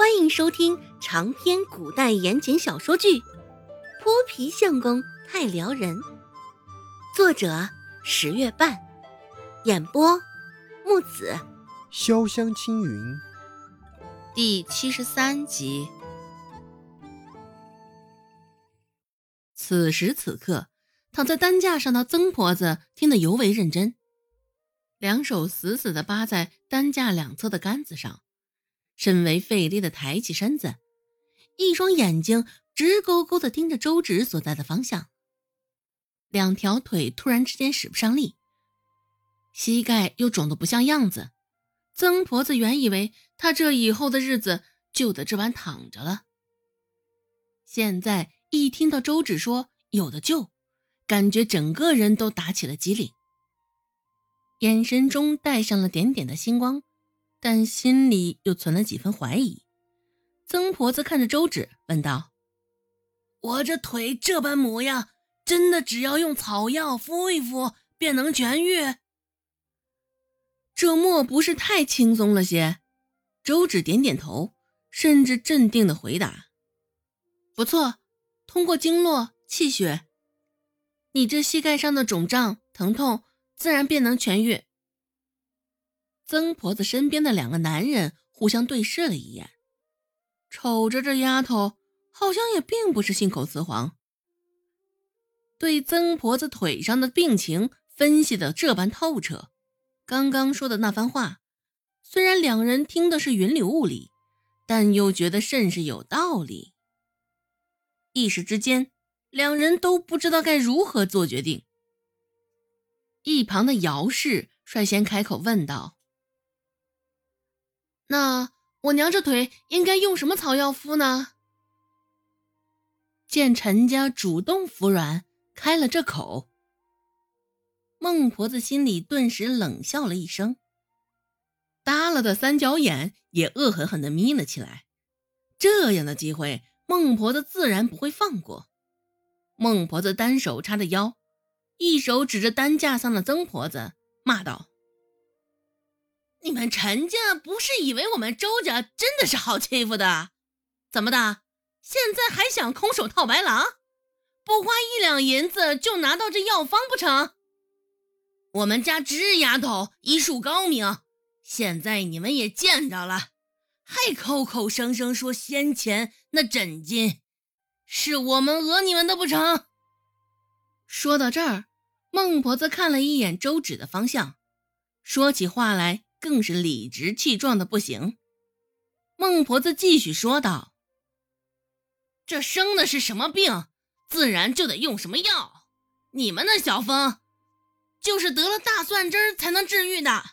欢迎收听长篇古代言情小说剧《泼皮相公太撩人》，作者十月半，演播木子潇湘青云，第七十三集。此时此刻，躺在担架上的曾婆子听得尤为认真，两手死死地扒在担架两侧的杆子上。甚为费力的抬起身子，一双眼睛直勾勾的盯着周芷所在的方向。两条腿突然之间使不上力，膝盖又肿得不像样子。曾婆子原以为她这以后的日子就得这般躺着了，现在一听到周芷说有的救，感觉整个人都打起了激灵，眼神中带上了点点的星光。但心里又存了几分怀疑。曾婆子看着周芷问道：“我这腿这般模样，真的只要用草药敷一敷便能痊愈？这莫不是太轻松了些？”周芷点点头，甚至镇定的回答：“不错，通过经络气血，你这膝盖上的肿胀疼痛自然便能痊愈。”曾婆子身边的两个男人互相对视了一眼，瞅着这丫头，好像也并不是信口雌黄。对曾婆子腿上的病情分析的这般透彻，刚刚说的那番话，虽然两人听的是云里雾里，但又觉得甚是有道理。一时之间，两人都不知道该如何做决定。一旁的姚氏率先开口问道。那我娘这腿应该用什么草药敷呢？见陈家主动服软，开了这口，孟婆子心里顿时冷笑了一声，耷拉的三角眼也恶狠狠地眯了起来。这样的机会，孟婆子自然不会放过。孟婆子单手叉着腰，一手指着担架上的曾婆子，骂道。你们陈家不是以为我们周家真的是好欺负的？怎么的？现在还想空手套白狼？不花一两银子就拿到这药方不成？我们家芝丫头医术高明，现在你们也见着了，还口口声声说先前那诊金是我们讹你们的不成？说到这儿，孟婆子看了一眼周芷的方向，说起话来。更是理直气壮的不行。孟婆子继续说道：“这生的是什么病，自然就得用什么药。你们那小风，就是得了大蒜汁才能治愈的。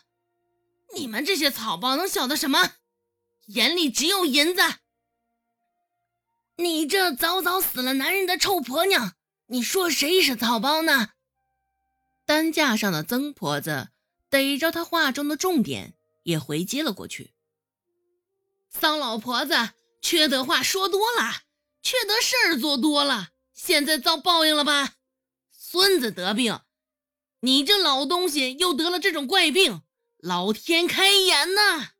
你们这些草包能晓得什么？眼里只有银子。你这早早死了男人的臭婆娘，你说谁是草包呢？”担架上的曾婆子。逮着他话中的重点，也回击了过去。丧老婆子，缺德话说多了，缺德事儿做多了，现在遭报应了吧？孙子得病，你这老东西又得了这种怪病，老天开眼呐！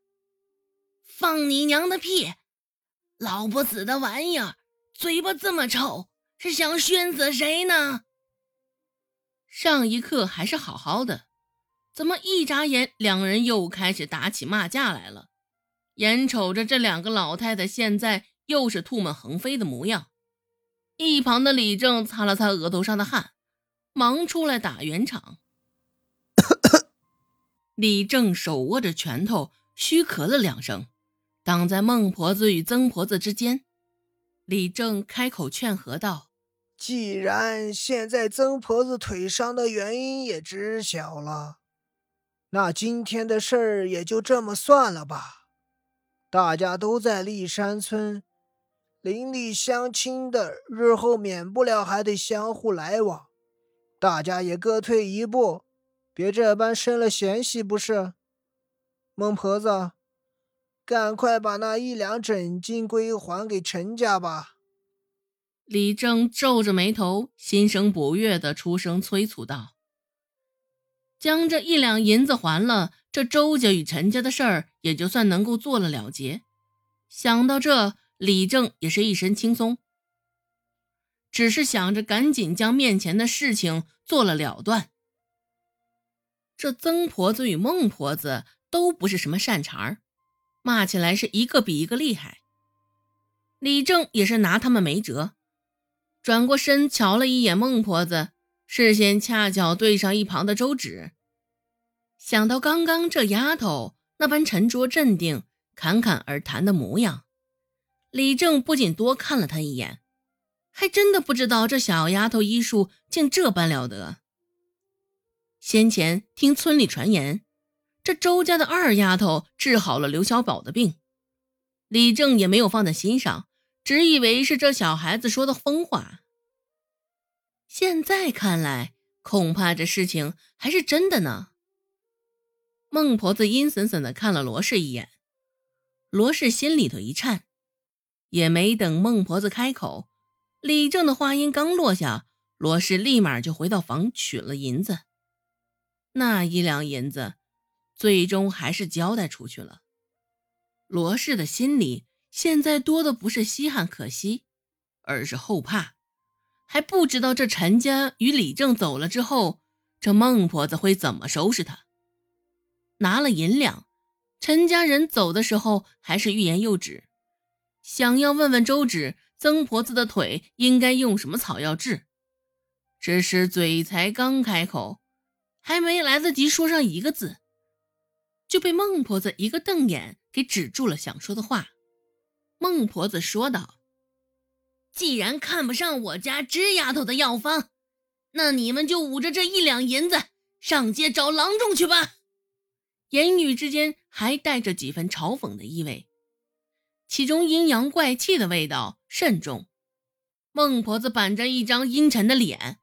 放你娘的屁！老不死的玩意儿，嘴巴这么臭，是想熏死谁呢？上一刻还是好好的。怎么一眨眼，两人又开始打起骂架来了？眼瞅着这两个老太太现在又是唾沫横飞的模样，一旁的李正擦了擦额头上的汗，忙出来打圆场。李正手握着拳头，虚咳了两声，挡在孟婆子与曾婆子之间。李正开口劝和道：“既然现在曾婆子腿伤的原因也知晓了。”那今天的事儿也就这么算了吧。大家都在立山村，邻里乡亲的，日后免不了还得相互来往。大家也各退一步，别这般生了嫌隙，不是？孟婆子，赶快把那一两整金归还给陈家吧。李正皱着眉头，心生不悦的出声催促道。将这一两银子还了，这周家与陈家的事儿也就算能够做了了结。想到这，李正也是一身轻松，只是想着赶紧将面前的事情做了了断。这曾婆子与孟婆子都不是什么善茬儿，骂起来是一个比一个厉害。李正也是拿他们没辙，转过身瞧了一眼孟婆子，视线恰巧对上一旁的周芷。想到刚刚这丫头那般沉着镇定、侃侃而谈的模样，李正不仅多看了她一眼，还真的不知道这小丫头医术竟这般了得。先前听村里传言，这周家的二丫头治好了刘小宝的病，李正也没有放在心上，只以为是这小孩子说的疯话。现在看来，恐怕这事情还是真的呢。孟婆子阴森森地看了罗氏一眼，罗氏心里头一颤，也没等孟婆子开口，李正的话音刚落下，罗氏立马就回到房取了银子。那一两银子，最终还是交代出去了。罗氏的心里现在多的不是稀罕可惜，而是后怕，还不知道这陈家与李正走了之后，这孟婆子会怎么收拾他。拿了银两，陈家人走的时候还是欲言又止，想要问问周芷，曾婆子的腿应该用什么草药治，只是嘴才刚开口。还没来得及说上一个字，就被孟婆子一个瞪眼给止住了想说的话。孟婆子说道：“既然看不上我家芝丫头的药方，那你们就捂着这一两银子上街找郎中去吧。”言语之间还带着几分嘲讽的意味，其中阴阳怪气的味道甚重。孟婆子板着一张阴沉的脸，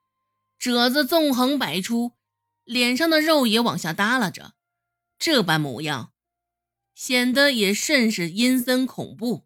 褶子纵横摆出。脸上的肉也往下耷拉着，这般模样，显得也甚是阴森恐怖。